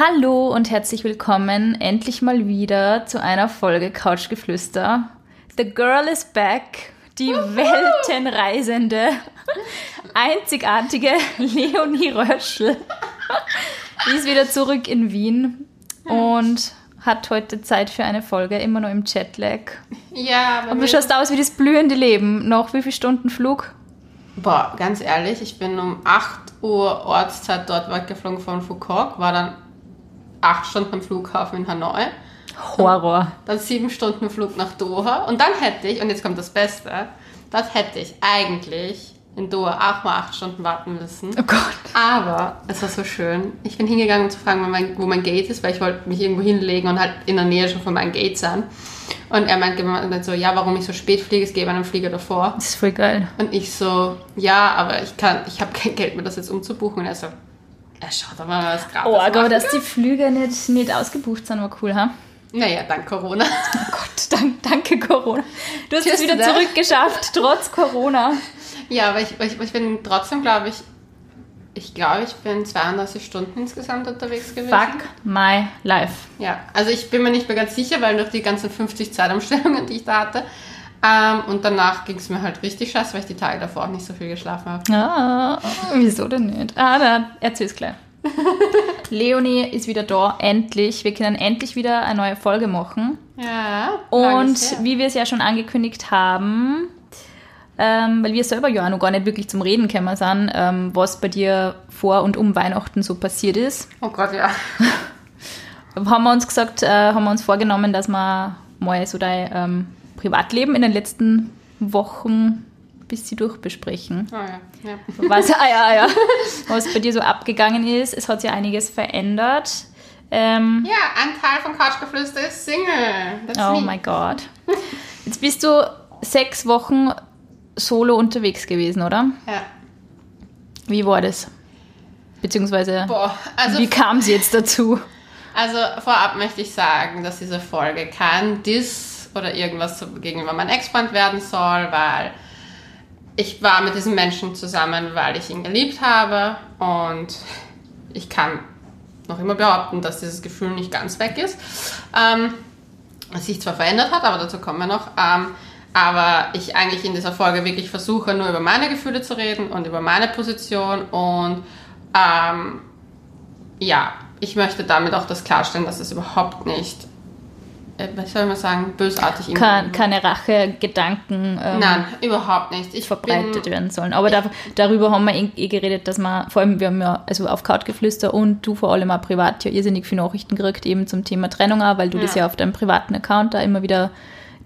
Hallo und herzlich willkommen endlich mal wieder zu einer Folge Couchgeflüster. The Girl is back, die Weltenreisende, einzigartige Leonie Röschel ist wieder zurück in Wien und hat heute Zeit für eine Folge, immer noch im Jetlag. Ja, aber. Und du schaust aus wie das blühende Leben. Noch wie viele Stunden Flug? Boah, ganz ehrlich, ich bin um 8 Uhr Ortszeit dort weggeflogen von Foucault, war dann acht Stunden am Flughafen in Hanoi. Horror. Dann sieben Stunden Flug nach Doha. Und dann hätte ich, und jetzt kommt das Beste, das hätte ich eigentlich in Doha auch mal acht Stunden warten müssen. Oh Gott. Aber es war so schön. Ich bin hingegangen, um zu fragen, wo mein, wo mein Gate ist, weil ich wollte mich irgendwo hinlegen und halt in der Nähe schon von meinem Gate sein. Und er meinte so, ja, warum ich so spät fliege, es gebe einen Flieger davor. Das ist voll geil. Und ich so, ja, aber ich kann, ich habe kein Geld mehr, das jetzt umzubuchen. Und er so, schaut doch mal, was gratis Oh, aber dass die Flüge nicht, nicht ausgebucht sind, war cool, ha? Naja, dank Corona. Oh Gott, dank, danke Corona. Du hast es wieder zurückgeschafft, trotz Corona. Ja, aber ich, ich, ich bin trotzdem, glaube ich, ich glaube, ich bin 32 Stunden insgesamt unterwegs gewesen. Fuck my life. Ja, also ich bin mir nicht mehr ganz sicher, weil durch die ganzen 50 Zeitumstellungen, die ich da hatte, ähm, und danach ging es mir halt richtig scheiße, weil ich die Tage davor auch nicht so viel geschlafen habe. Ah, wieso denn nicht? Ah, dann erzähl's gleich. Leonie ist wieder da, endlich. Wir können endlich wieder eine neue Folge machen. Ja. Und wie wir es ja schon angekündigt haben, ähm, weil wir selber ja noch gar nicht wirklich zum Reden gekommen sind, ähm, was bei dir vor und um Weihnachten so passiert ist. Oh Gott, ja. haben wir uns gesagt, äh, haben wir uns vorgenommen, dass wir mal so dein ähm, Privatleben in den letzten Wochen bis sie durchbesprechen. Oh ja, ja. Was, ah, ja, ja. was bei dir so abgegangen ist. Es hat sich einiges verändert. Ähm, ja, ein Teil von Couchgeflüster ist Single. That's oh mein Gott. Jetzt bist du sechs Wochen solo unterwegs gewesen, oder? Ja. Wie war das? Beziehungsweise, Boah, also wie kam es jetzt dazu? Also vorab möchte ich sagen, dass diese Folge kein Diss oder irgendwas gegenüber meinem Ex-Freund werden soll, weil ich war mit diesem Menschen zusammen, weil ich ihn geliebt habe und ich kann noch immer behaupten, dass dieses Gefühl nicht ganz weg ist. Ähm, es sich zwar verändert hat, aber dazu kommen wir noch. Ähm, aber ich eigentlich in dieser Folge wirklich versuche, nur über meine Gefühle zu reden und über meine Position und ähm, ja, ich möchte damit auch das klarstellen, dass es überhaupt nicht was soll man sagen, bösartig Kein, Keine Rache-Gedanken ähm, Nein, überhaupt nicht. Ich verbreitet bin, werden sollen. Aber da, darüber haben wir eh, eh, geredet, dass man, vor allem wir haben ja also auf Couchgeflüster und du vor allem auch privat ja irrsinnig viele Nachrichten gekriegt, eben zum Thema Trennung auch, weil du ja. das ja auf deinem privaten Account da immer wieder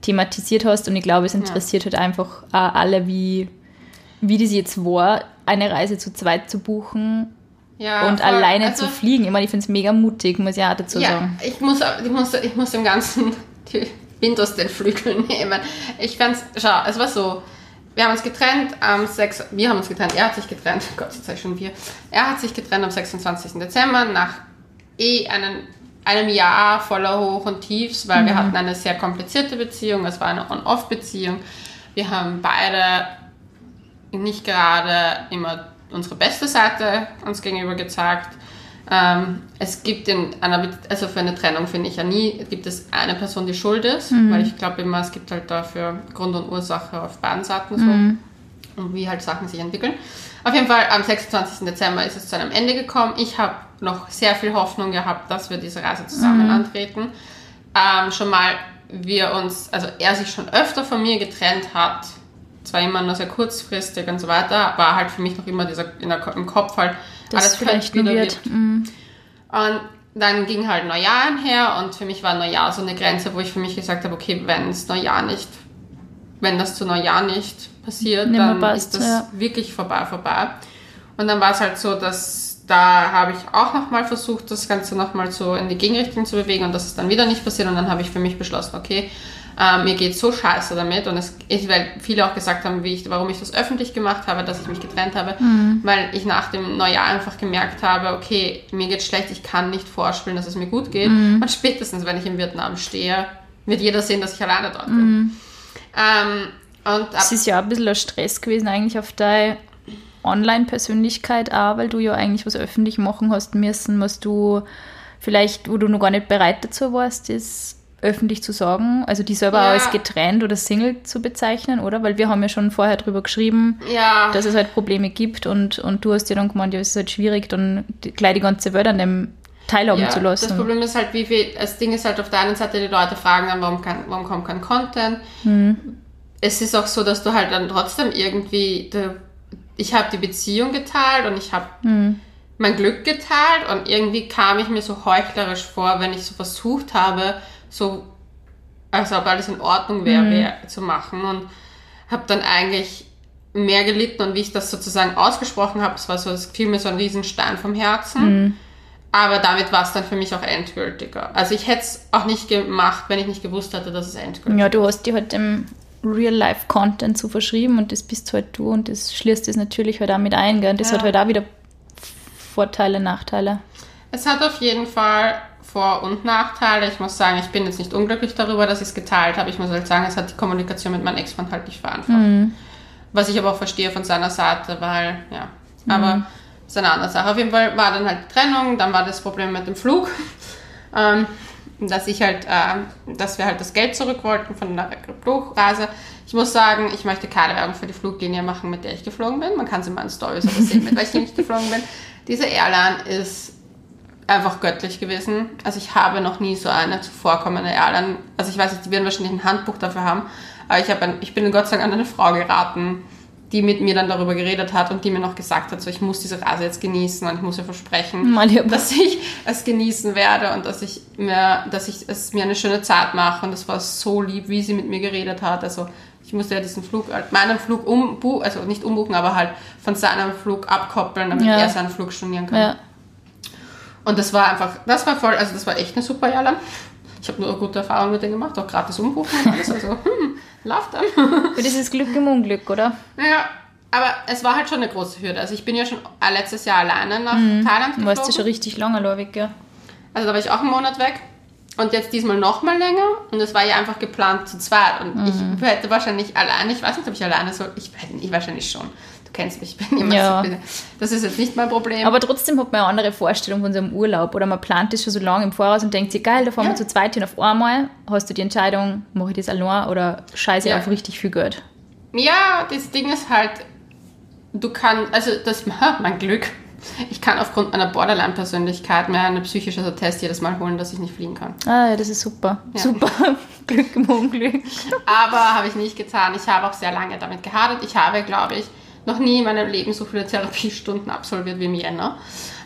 thematisiert hast und ich glaube, es interessiert ja. halt einfach auch alle, wie, wie das jetzt war, eine Reise zu zweit zu buchen ja, und voll. alleine also, zu fliegen. Ich meine, ich finde es mega mutig, muss ich auch dazu ja, sagen. Ich muss, ich, muss, ich muss dem Ganzen die Wind aus den Flügeln nehmen. Ich fand's, schau, es war so, wir haben uns getrennt am 6, wir haben uns getrennt, er hat sich getrennt, Gott sei schon wir, er hat sich getrennt am 26. Dezember nach eh einem, einem Jahr voller Hoch und Tiefs, weil mhm. wir hatten eine sehr komplizierte Beziehung, es war eine On-Off-Beziehung. Wir haben beide nicht gerade immer unsere beste Seite uns gegenüber gezeigt. Ähm, es gibt in einer, also für eine Trennung finde ich ja nie, gibt es eine Person, die schuld ist, mhm. weil ich glaube immer, es gibt halt dafür Grund und Ursache auf beiden Seiten so mhm. und wie halt Sachen sich entwickeln. Auf jeden Fall am 26. Dezember ist es zu einem Ende gekommen. Ich habe noch sehr viel Hoffnung gehabt, dass wir diese Reise zusammen mhm. antreten. Ähm, schon mal wir uns, also er sich schon öfter von mir getrennt hat, zwar immer nur sehr kurzfristig und so weiter, war halt für mich noch immer dieser, der, im Kopf halt, das alles vielleicht wieder wird. wird. Mhm. Und dann ging halt Neujahr einher und für mich war Neujahr so eine Grenze, wo ich für mich gesagt habe, okay, wenn es Neujahr nicht, wenn das zu Neujahr nicht passiert, Nimmer dann passt, ist das ja. wirklich vorbei, vorbei. Und dann war es halt so, dass da habe ich auch nochmal versucht, das Ganze nochmal so in die Gegenrichtung zu bewegen und das ist dann wieder nicht passiert und dann habe ich für mich beschlossen, okay, ähm, mir geht so scheiße damit und es, ich, weil viele auch gesagt haben, ich, warum ich das öffentlich gemacht habe, dass ich mich getrennt habe, mhm. weil ich nach dem Neujahr einfach gemerkt habe, okay, mir geht schlecht, ich kann nicht vorspielen, dass es mir gut geht. Mhm. Und spätestens, wenn ich in Vietnam stehe, wird jeder sehen, dass ich alleine dort bin. Mhm. Ähm, es ist ja ein bisschen ein Stress gewesen eigentlich auf deine Online-Persönlichkeit auch, weil du ja eigentlich was öffentlich machen hast müssen, was du vielleicht, wo du noch gar nicht bereit dazu warst, das öffentlich zu sagen, also die selber Ja. als getrennt oder Single zu bezeichnen, oder? Weil wir haben ja schon vorher drüber geschrieben, Ja. dass es halt Probleme gibt und, und du hast ja dann gemeint, ja, es ist halt schwierig, dann gleich die ganze Welt an dem teilhaben Ja, zu lassen. Das Problem ist halt, wie viel, das Ding ist halt auf der einen Seite, die Leute fragen dann, warum, kein, warum kommt kein Content. Mhm. Es ist auch so, dass du halt dann trotzdem irgendwie, du, ich habe die Beziehung geteilt und ich habe Mhm. mein Glück geteilt und irgendwie kam ich mir so heuchlerisch vor, wenn ich so versucht habe, so, als ob alles in Ordnung wäre, Mhm. zu machen und habe dann eigentlich mehr gelitten und wie ich das sozusagen ausgesprochen habe, es war so, es fiel mir so ein Riesenstein vom Herzen. Mhm. Aber damit war es dann für mich auch endgültiger. Also ich hätte es auch nicht gemacht, wenn ich nicht gewusst hätte, dass es endgültig Ja, du hast dir halt dem Real-Life-Content zu verschrieben und das bist halt du und das schließt das natürlich halt auch mit ein, gell? Das Ja. hat halt auch wieder Vorteile, Nachteile. Es hat auf jeden Fall Vor- und Nachteile. Ich muss sagen, ich bin jetzt nicht unglücklich darüber, dass ich es geteilt habe. Ich muss halt sagen, es hat die Kommunikation mit meinem Ex-Mann halt nicht vereinfacht. Was ich aber auch verstehe von seiner Seite, weil, ja, aber ist eine andere Sache. Auf jeden Fall war dann halt die Trennung, dann war das Problem mit dem Flug, ähm, dass ich halt, äh, dass wir halt das Geld zurück wollten von der Flugreise. Ich muss sagen, ich möchte keine Werbung für die Fluglinie machen, mit der ich geflogen bin. Man kann sie in meinen Stories aber sehen, mit welcher ich geflogen bin. Diese Airline ist einfach göttlich gewesen. Also ich habe noch nie so eine zuvorkommende Airline, also ich weiß nicht, die werden wahrscheinlich ein Handbuch dafür haben, aber ich, habe ein, ich bin Gott sei Dank an eine Frau geraten, die mit mir dann darüber geredet hat und die mir noch gesagt hat, so ich muss diese Reise jetzt genießen und ich muss ihr versprechen, dass ich es genießen werde und dass ich mir, dass ich es mir eine schöne Zeit mache und das war so lieb, wie sie mit mir geredet hat. Also ich musste ja diesen Flug, halt meinen Flug umbuchen, also nicht umbuchen, aber halt von seinem Flug abkoppeln, damit Ja. er seinen Flug stornieren kann. Ja. Und das war einfach, das war voll, also das war echt eine super Airline. Ich habe nur gute Erfahrungen mit denen gemacht, auch gratis umbuchen und alles. Also, hm, them. Aber Das ist Glück im Unglück, oder? ja, aber es war halt schon eine große Hürde. Also ich bin ja schon letztes Jahr alleine nach Thailand Du warst ja schon richtig lange weg, ja. Also da war ich auch einen Monat weg. Und jetzt diesmal noch mal länger. Und es war ja einfach geplant zu zweit. Und Mhm. ich hätte wahrscheinlich alleine, ich weiß nicht, ob ich alleine soll. Ich hätte ich wahrscheinlich schon. Du kennst mich, ich bin immer Ja. so. Das ist jetzt nicht mein Problem. Aber trotzdem hat man eine andere Vorstellung von so einem Urlaub. Oder man plant das schon so lange im Voraus und denkt sich, geil, da fahren Ja. wir zu zweit hin auf einmal. Hast du die Entscheidung, mache ich das allein oder scheiße Ja. auf richtig viel Geld? Ja, das Ding ist halt, du kannst, also das, ha, mein Glück. Ich kann aufgrund meiner Borderline-Persönlichkeit mir einen psychischen Attest jedes Mal holen, dass ich nicht fliegen kann. Ah, ja, das ist super. Ja. Super. Glück im Unglück. Aber habe ich nicht getan. Ich habe auch sehr lange damit gehadert. Ich habe, glaube ich, noch nie in meinem Leben so viele Therapiestunden absolviert wie im Jänner.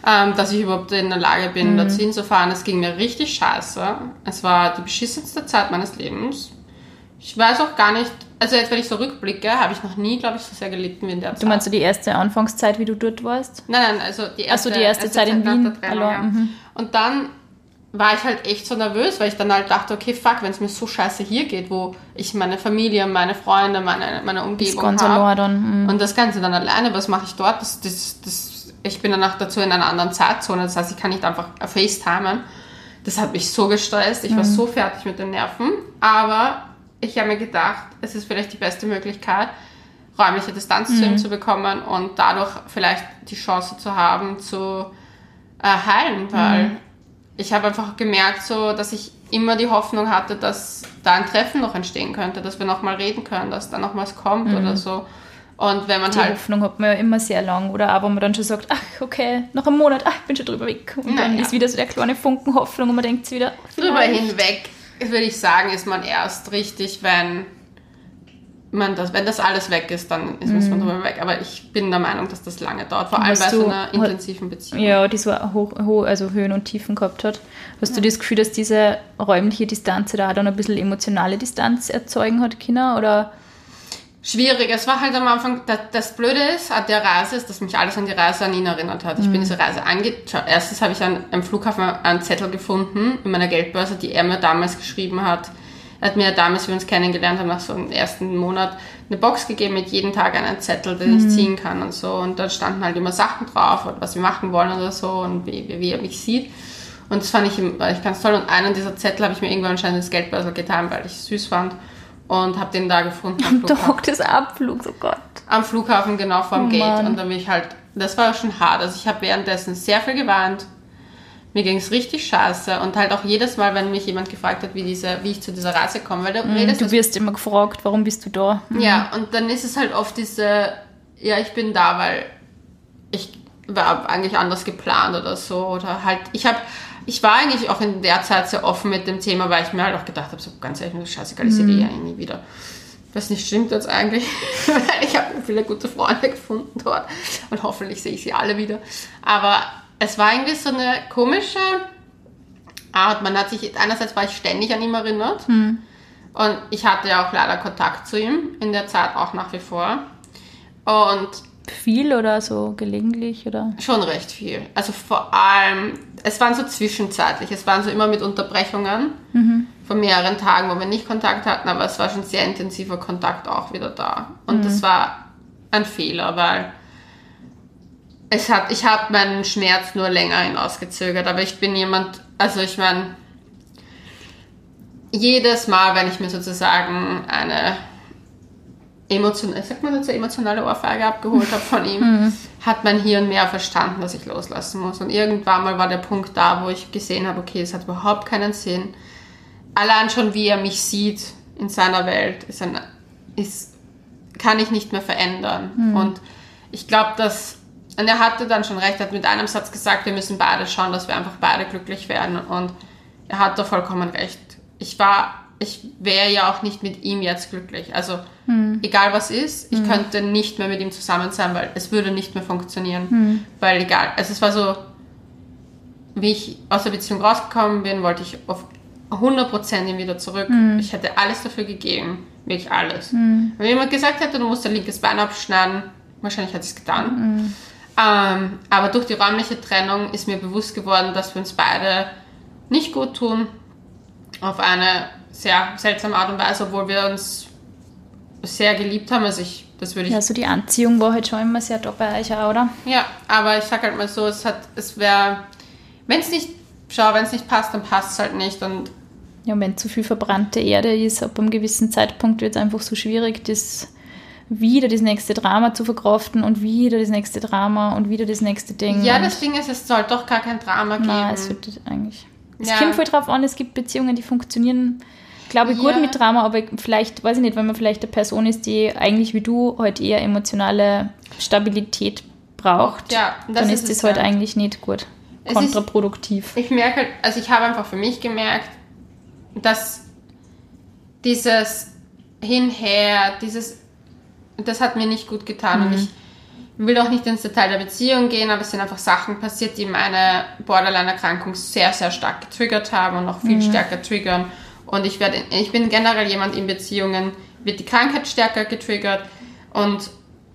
Ähm, dass ich überhaupt in der Lage bin, dazu hinzufahren. Es ging mir richtig scheiße. Es war die beschissenste Zeit meines Lebens. Ich weiß auch gar nicht, also jetzt, wenn ich so rückblicke, habe ich noch nie, glaube ich, so sehr gelitten wie in der Zeit. Du meinst so die erste Anfangszeit, wie du dort warst? Nein, nein, also die Ach so, erste, die erste Zeit in nach Wien. der Trennung, ja. mhm. Und dann war ich halt echt so nervös, weil ich dann halt dachte, okay, fuck, wenn es mir so scheiße hier geht, wo ich meine Familie, meine Freunde, meine, meine Umgebung habe. mhm. Und das Ganze dann alleine, was mache ich dort? Das, das, das, ich bin danach dazu in einer anderen Zeitzone, das heißt, ich kann nicht einfach FaceTimen. Das hat mich so gestresst, ich war Mhm. so fertig mit den Nerven. Aber ich habe mir gedacht, es ist vielleicht die beste Möglichkeit, räumliche Distanz zu ihm Mhm. zu bekommen und dadurch vielleicht die Chance zu haben, zu äh, heilen, weil Mhm. Ich habe einfach gemerkt, so, dass ich immer die Hoffnung hatte, dass da ein Treffen noch entstehen könnte, dass wir nochmal reden können, dass da noch was kommt oder so. Und wenn man Mhm. Die halt Hoffnung hat man ja immer sehr lang. Oder auch, wenn man dann schon sagt, ach, okay, noch einen Monat, ach, ich bin schon drüber weg. Und dann Naja. ist wieder so der kleine Funken Hoffnung und man denkt sich wieder, drüber hinweg, würde ich sagen, ist man erst richtig, wenn man das, wenn das alles weg ist, dann ist ist man drüber weg. Aber ich bin der Meinung, dass das lange dauert, vor allem bei so einer intensiven Beziehung. Ja, die so hoch, hoch, also Höhen und Tiefen gehabt hat. Hast du das Gefühl, dass diese räumliche Distanz da auch dann ein bisschen emotionale Distanz erzeugen hat, Kinder? Oder Schwierig. Es war halt am Anfang, das, das Blöde ist an der Reise, ist, dass mich alles an die Reise an ihn erinnert hat. Ich Mhm. bin diese Reise ange... Schau, Erstens habe ich an, am Flughafen einen Zettel gefunden in meiner Geldbörse, die er mir damals geschrieben hat. Er hat mir damals, wie wir uns kennengelernt haben, nach so einem ersten Monat eine Box gegeben mit jeden Tag einen Zettel, den Mhm. ich ziehen kann und so. Und da standen halt immer Sachen drauf, oder was wir machen wollen oder so und wie, wie, wie er mich sieht. Und das fand ich, ich ganz toll. Und einen dieser Zettel habe ich mir irgendwann anscheinend ins Geldbörsel getan, weil ich es süß fand. Und habe den da gefunden. am da Flughafen. hockt das Abflug, oh Gott. Am Flughafen, genau vorm Oh Gate. Und dann bin ich halt, das war schon hart. Also ich habe währenddessen sehr viel geweint. Mir ging es richtig scheiße und halt auch jedes Mal, wenn mich jemand gefragt hat, wie, diese, wie ich zu dieser Reise komme, weil du Mhm, redest du wirst immer gefragt, warum bist du da? Mhm. ja, und dann ist es halt oft diese, ja, ich bin da, weil ich war eigentlich anders geplant oder so. Oder halt, ich habe, ich war eigentlich auch in der Zeit sehr offen mit dem Thema, weil ich mir halt auch gedacht habe, so ganz ehrlich, mir ist scheißegal, ich sehe die ja nie wieder. Was nicht stimmt jetzt eigentlich. ich habe viele gute Freunde gefunden dort und hoffentlich sehe ich sie alle wieder. Aber es war irgendwie so eine komische Art. Man hat sich, einerseits war ich ständig an ihn erinnert und ich hatte ja auch leider Kontakt zu ihm in der Zeit auch nach wie vor. Und Viel oder so gelegentlich oder? Schon recht viel. Also vor allem, es waren so zwischenzeitlich, es waren so immer mit Unterbrechungen von mehreren Tagen, wo wir nicht Kontakt hatten, aber es war schon sehr intensiver Kontakt auch wieder da. Und das war ein Fehler, weil es hat, ich habe meinen Schmerz nur länger hinausgezögert, aber ich bin jemand, also ich meine, jedes Mal, wenn ich mir sozusagen eine emotionale, sagt man dazu, emotionale Ohrfeige abgeholt habe von ihm, hat mein Hirn mehr verstanden, dass ich loslassen muss. Und irgendwann mal war der Punkt da, wo ich gesehen habe, okay, es hat überhaupt keinen Sinn. Allein schon, wie er mich sieht in seiner Welt, ist ein, ist, kann ich nicht mehr verändern. Und ich glaube, dass, und er hatte dann schon recht, er hat mit einem Satz gesagt, wir müssen beide schauen, dass wir einfach beide glücklich werden. Und er hat da vollkommen recht. Ich war, ich wäre ja auch nicht mit ihm jetzt glücklich. Also, egal was ist, ich könnte nicht mehr mit ihm zusammen sein, weil es würde nicht mehr funktionieren. Weil egal, also es war so, wie ich aus der Beziehung rausgekommen bin, wollte ich auf 100% ihn wieder zurück. Ich hätte alles dafür gegeben. Wirklich alles. Wenn jemand gesagt hätte, du musst dein linkes Bein abschneiden, wahrscheinlich hätte ich es getan. Ähm, aber durch die räumliche Trennung ist mir bewusst geworden, dass wir uns beide nicht gut tun. Auf eine sehr seltsame Art und Weise, obwohl wir uns sehr geliebt haben. Also ich, das würde ich Ja, so die Anziehung war halt schon immer sehr da bei euch auch, oder? ja, aber ich sag halt mal so, es hat, es wäre, wenn es nicht, schau, wenn es nicht passt, dann passt es halt nicht und Ja, und wenn zu viel verbrannte Erde ist, ab einem gewissen Zeitpunkt wird es einfach so schwierig, das wieder das nächste Drama zu verkraften und wieder das nächste Drama und wieder das nächste Ding. ja, das Ding ist, es soll doch gar kein Drama geben. Nein, es wird eigentlich. Es Ja. kommt voll drauf an, es gibt Beziehungen, die funktionieren, glaube ich, gut Ja. mit Drama, aber vielleicht, weiß ich nicht, wenn man vielleicht eine Person ist, die eigentlich wie du halt eher emotionale Stabilität braucht, Ja, dann ist ist es das halt ja. eigentlich nicht gut. Es ist- Kontraproduktiv. Ich merke halt, also ich habe einfach für mich gemerkt, dass dieses Hinher, dieses, das hat mir nicht gut getan und ich will auch nicht ins Detail der Beziehung gehen, aber es sind einfach Sachen passiert, die meine Borderline-Erkrankung sehr, sehr stark getriggert haben und noch viel stärker triggern. Und ich werde, ich bin generell jemand in Beziehungen, wird die Krankheit stärker getriggert. Und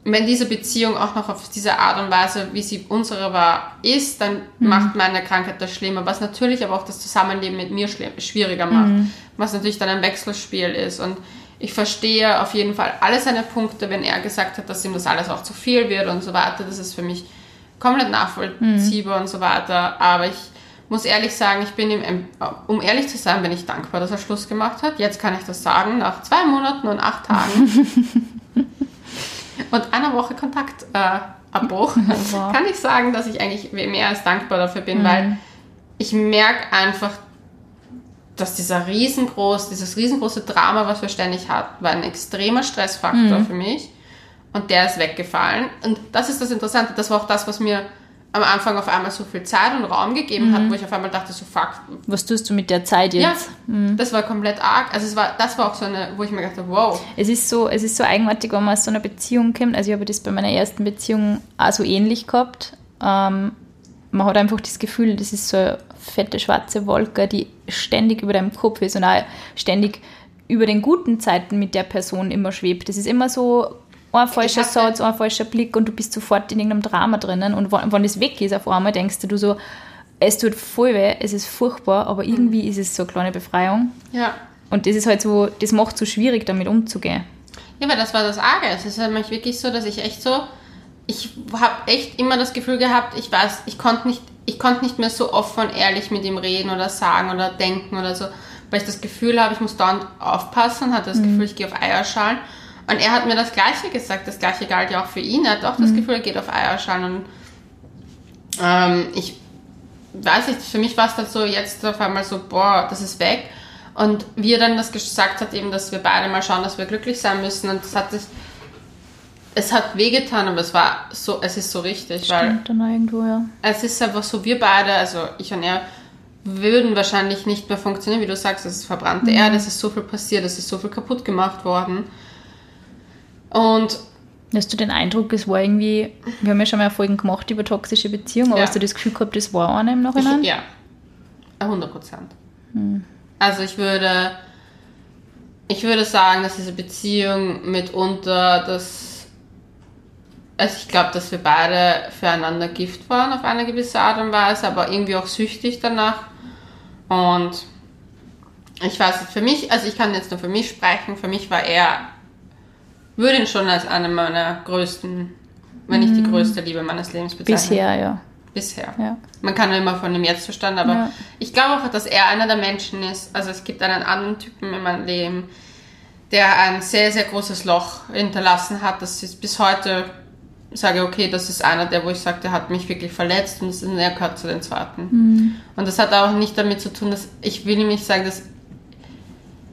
wenn diese Beziehung auch noch auf diese Art und Weise, wie sie unsere war, ist, dann macht meine Krankheit das schlimmer, was natürlich aber auch das Zusammenleben mit mir schwieriger macht, was natürlich dann ein Wechselspiel ist. Und ich verstehe auf jeden Fall alle seine Punkte, wenn er gesagt hat, dass ihm das alles auch zu viel wird und so weiter. Das ist für mich komplett nachvollziehbar und so weiter. Aber ich muss ehrlich sagen, ich bin ihm, um ehrlich zu sein, bin ich dankbar, dass er Schluss gemacht hat. Jetzt kann ich das sagen, nach zwei Monaten und acht Tagen und einer Woche Kontaktabbruch, Wow. kann ich sagen, dass ich eigentlich mehr als dankbar dafür bin, weil ich merke einfach, dass dieser riesengroß, dieses riesengroße Drama, was wir ständig hatten, war ein extremer Stressfaktor für mich. Und der ist weggefallen. Und das ist das Interessante. Das war auch das, was mir am Anfang auf einmal so viel Zeit und Raum gegeben hat, wo ich auf einmal dachte, so fuck, Was tust du mit der Zeit ja, jetzt? das war komplett arg. Also es war, das war auch so eine, wo ich mir gedacht habe, wow. Es ist so, es ist so eigenartig, wenn man aus so einer Beziehung kommt. Also ich habe das bei meiner ersten Beziehung auch so ähnlich gehabt. Ähm, man hat einfach das Gefühl, das ist so eine fette schwarze Wolke, die ständig über deinem Kopf ist und auch ständig über den guten Zeiten mit der Person immer schwebt. Das ist immer so ein falscher Satz, ein falscher Blick und du bist sofort in irgendeinem Drama drinnen. Und wenn, das weg ist, auf einmal denkst du so, es tut voll weh, es ist furchtbar, aber irgendwie ist es so eine kleine Befreiung. Ja. Und das ist halt so, das macht so schwierig, damit umzugehen. Ja, aber das war das Arge. Es ist nämlich wirklich so, dass ich echt so, ich habe echt immer das Gefühl gehabt, ich weiß, ich konnte nicht, ich konnte nicht mehr so offen und ehrlich mit ihm reden oder sagen oder denken oder so, weil ich das Gefühl habe, ich muss dauernd aufpassen, hatte das Gefühl, ich gehe auf Eierschalen. Und er hat mir das Gleiche gesagt, das Gleiche galt ja auch für ihn. Er hat auch das Gefühl, er geht auf Eierschalen. Und ähm, ich weiß ich, für mich war es dann so jetzt auf einmal so, boah, das ist weg. Und wie er dann das gesagt hat, eben, dass wir beide mal schauen, dass wir glücklich sein müssen. Und das hat sich, es hat wehgetan, aber es war so, es ist so richtig, weil Stimmt dann irgendwo, ja. es ist einfach so, wir beide, also ich und er, würden wahrscheinlich nicht mehr funktionieren, wie du sagst, es ist verbrannte Mhm. Erde, es ist so viel passiert, es ist so viel kaputt gemacht worden. Und Hast du den Eindruck, es war irgendwie, wir haben ja schon mal Folgen gemacht über toxische Beziehungen, aber Ja. hast du das Gefühl gehabt, das war eine im Nachhinein? Ich, ja, 100 Prozent. Also ich würde, ich würde sagen, dass diese Beziehung mitunter das, also ich glaube, dass wir beide füreinander Gift waren auf eine gewisse Art und Weise, aber irgendwie auch süchtig danach. Und ich weiß nicht, für mich, also ich kann jetzt nur für mich sprechen, für mich war er, würde ihn schon als eine meiner größten, wenn nicht die größte Liebe meines Lebens bezeichnen. Bisher, ja. Bisher. ja. Man kann immer von dem Jetzt-Zustand, aber Ja. ich glaube auch, dass er einer der Menschen ist. Also es gibt einen anderen Typen in meinem Leben, der ein sehr, sehr großes Loch hinterlassen hat. Das ist bis heute, sage okay, das ist einer, der, wo ich sage, der hat mich wirklich verletzt und er gehört zu den zweiten. Und das hat auch nicht damit zu tun, dass ich will ihm nicht sagen, dass,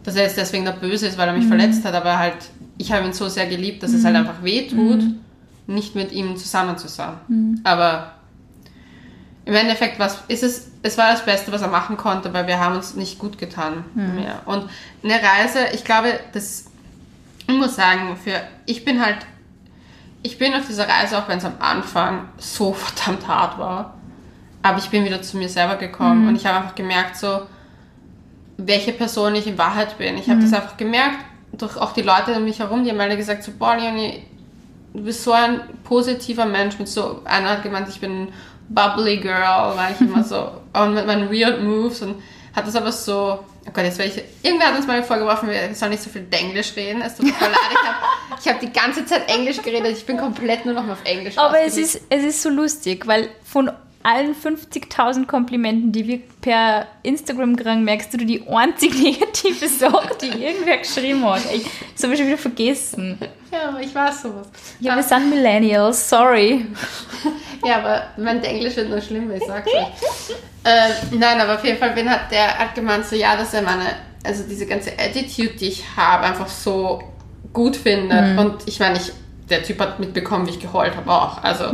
dass er jetzt deswegen der Böse ist, weil er mich verletzt hat, aber halt, ich habe ihn so sehr geliebt, dass es halt einfach weh tut, nicht mit ihm zusammen zu sein. Aber im Endeffekt was ist es, es war das Beste, was er machen konnte, weil wir haben uns nicht gut getan mehr. Und eine Reise, ich glaube, das, ich muss sagen, für, ich bin halt, ich bin auf dieser Reise, auch wenn es am Anfang so verdammt hart war, aber ich bin wieder zu mir selber gekommen und ich habe einfach gemerkt, so, welche Person ich in Wahrheit bin. Ich habe das einfach gemerkt, durch auch die Leute um mich herum, die haben alle gesagt, so, boah, Leonie, du bist so ein positiver Mensch mit so, einer hat gemeint, ich bin bubbly girl, war ich immer so, und mit meinen weird moves und hat das aber so, oh Gott, jetzt werde ich, irgendwer hat uns mal vorgeworfen, wir sollen nicht so viel Englisch reden, es tut mir leid, ich habe hab die ganze Zeit Englisch geredet, ich bin komplett nur noch mal auf Englisch Aber es ist, es ist so lustig, weil von allen 50.000 Komplimenten, die wir per Instagram kriegen, merkst du die einzig negative Sache, die irgendwer geschrieben hat. Ich, das habe ich schon wieder vergessen. Ja, aber ich weiß sowas. Ja, wir sind Millennials, sorry. Ja, aber mein Englisch wird nur schlimmer, ich sag's euch. ähm, nein, aber auf jeden Fall bin hat der hat gemeint, so ja, dass er meine, also diese ganze Attitude, die ich habe, einfach so gut findet. Und ich meine, ich, der Typ hat mitbekommen, wie ich geheult habe auch. Also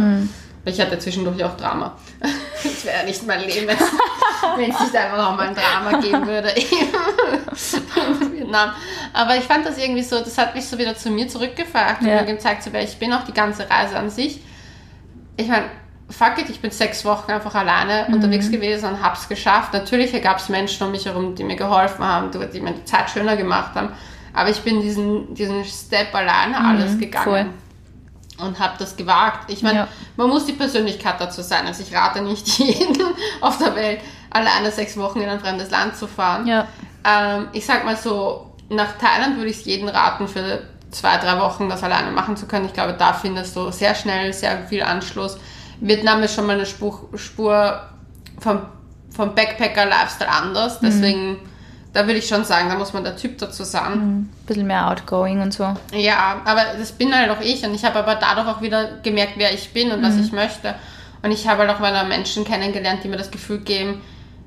ich hatte zwischendurch auch Drama. Das wäre ja nicht mein Leben, wenn es nicht einfach noch mal ein Drama geben würde Vietnam. Aber ich fand das irgendwie so, das hat mich so wieder zu mir zurückgefahren und Ja. mir gezeigt, so wer ich bin, auch die ganze Reise an sich ich meine, fuck it, ich bin sechs Wochen einfach alleine unterwegs gewesen und hab's geschafft. Natürlich gab es Menschen um mich herum, die mir geholfen haben, die mir die Zeit schöner gemacht haben. Aber ich bin diesen, diesen Step alleine alles gegangen. Und habe das gewagt. Ich meine, Ja. man muss die Persönlichkeit dazu sein. Also ich rate nicht jeden auf der Welt, alleine sechs Wochen in ein fremdes Land zu fahren. Ja. Ähm, ich sag mal so, nach Thailand würde ich es jedem raten, für zwei, drei Wochen das alleine machen zu können. Ich glaube, da findest du sehr schnell sehr viel Anschluss. Vietnam ist schon mal eine Spur, Spur vom, vom Backpacker-Lifestyle anders. Deswegen, da würde ich schon sagen, da muss man der Typ dazu sein. Ein bisschen mehr outgoing und so. Ja, aber das bin halt auch ich und ich habe aber dadurch auch wieder gemerkt, wer ich bin und was ich möchte. Und ich habe halt auch meine Menschen kennengelernt, die mir das Gefühl geben,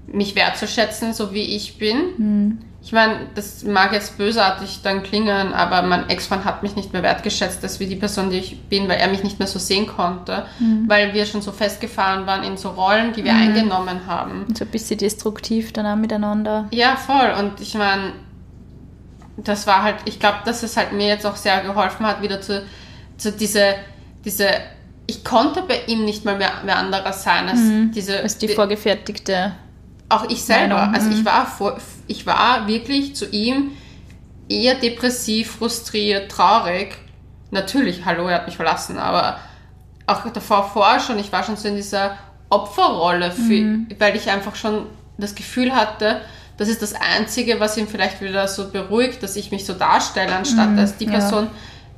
mich wertzuschätzen, so wie ich bin. Ich meine, das mag jetzt bösartig dann klingen, aber mein Ex-Mann hat mich nicht mehr wertgeschätzt, als wie die Person, die ich bin, weil er mich nicht mehr so sehen konnte, weil wir schon so festgefahren waren in so Rollen, die wir eingenommen haben. Und so ein bisschen destruktiv dann auch miteinander. Ja, voll. Und ich meine, das war halt, ich glaube, dass es halt mir jetzt auch sehr geholfen hat, wieder zu, zu diese, diese, ich konnte bei ihm nicht mal mehr, mehr anderer sein als diese, Als die die- vorgefertigte. Auch ich selber. Meinung, Also mhm. ich war, vor, ich war wirklich zu ihm eher depressiv, frustriert, traurig. Natürlich, hallo, er hat mich verlassen, aber auch davor vor schon, ich war schon so in dieser Opferrolle, für, Mhm. weil ich einfach schon das Gefühl hatte, das ist das Einzige, was ihn vielleicht wieder so beruhigt, dass ich mich so darstelle, anstatt als die Mhm. ja. Person,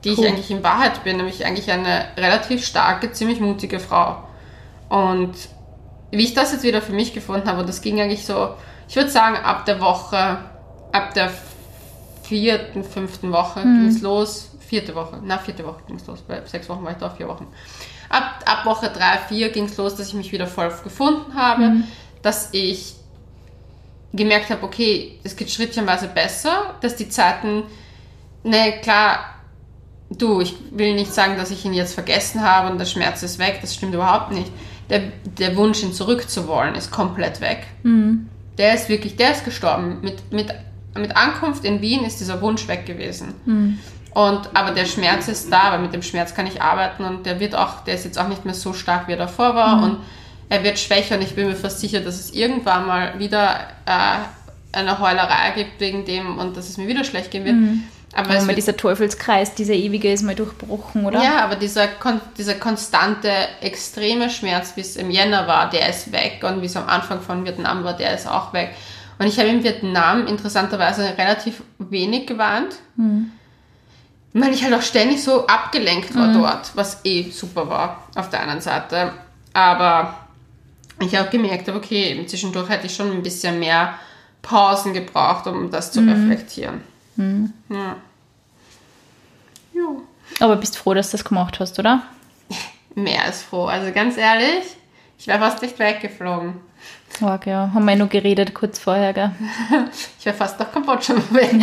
die Cool. ich eigentlich in Wahrheit bin, nämlich eigentlich eine relativ starke, ziemlich mutige Frau. Und wie ich das jetzt wieder für mich gefunden habe, und das ging eigentlich so, ich würde sagen, ab der Woche, ab der vierten, fünften Woche ging es los. Vierte Woche, na, vierte Woche ging es los. Bei sechs Wochen war ich da, vier Wochen. Ab, ab Woche drei, vier ging es los, dass ich mich wieder voll gefunden habe. dass ich gemerkt habe, okay, es geht schrittchenweise besser, dass die Zeiten, ne, klar, du, ich will nicht sagen, dass ich ihn jetzt vergessen habe und der Schmerz ist weg, das stimmt überhaupt nicht. Der, der Wunsch, ihn zurückzuwollen, ist komplett weg. Mhm. Der ist wirklich, der ist gestorben. Mit, mit, mit Ankunft in Wien ist dieser Wunsch weg gewesen. Mhm. Und, aber der Schmerz ist da, weil mit dem Schmerz kann ich arbeiten und der wird auch, der ist jetzt auch nicht mehr so stark, wie er davor war Mhm. und er wird schwächer und ich bin mir fast sicher, dass es irgendwann mal wieder äh, eine Heulerei gibt wegen dem und dass es mir wieder schlecht gehen wird. Aber wird dieser Teufelskreis, dieser ewige ist mal durchbrochen, oder? ja, aber dieser, kon dieser konstante, extreme Schmerz, wie es im Jänner war, der ist weg. Und wie es am Anfang von Vietnam war, der ist auch weg. Und ich habe in Vietnam interessanterweise relativ wenig gewarnt. Weil ich halt auch ständig so abgelenkt war dort, was eh super war auf der einen Seite. Aber ich habe gemerkt, habe, okay, zwischendurch hätte ich schon ein bisschen mehr Pausen gebraucht, um das zu reflektieren. Ja. Jo. Aber bist froh, dass du das gemacht hast, oder? Mehr als froh. Also ganz ehrlich, ich wäre fast nicht weggeflogen. Sag ja. Haben wir ja nur geredet kurz vorher, gell? Ich wäre fast nach Kambodscha weg.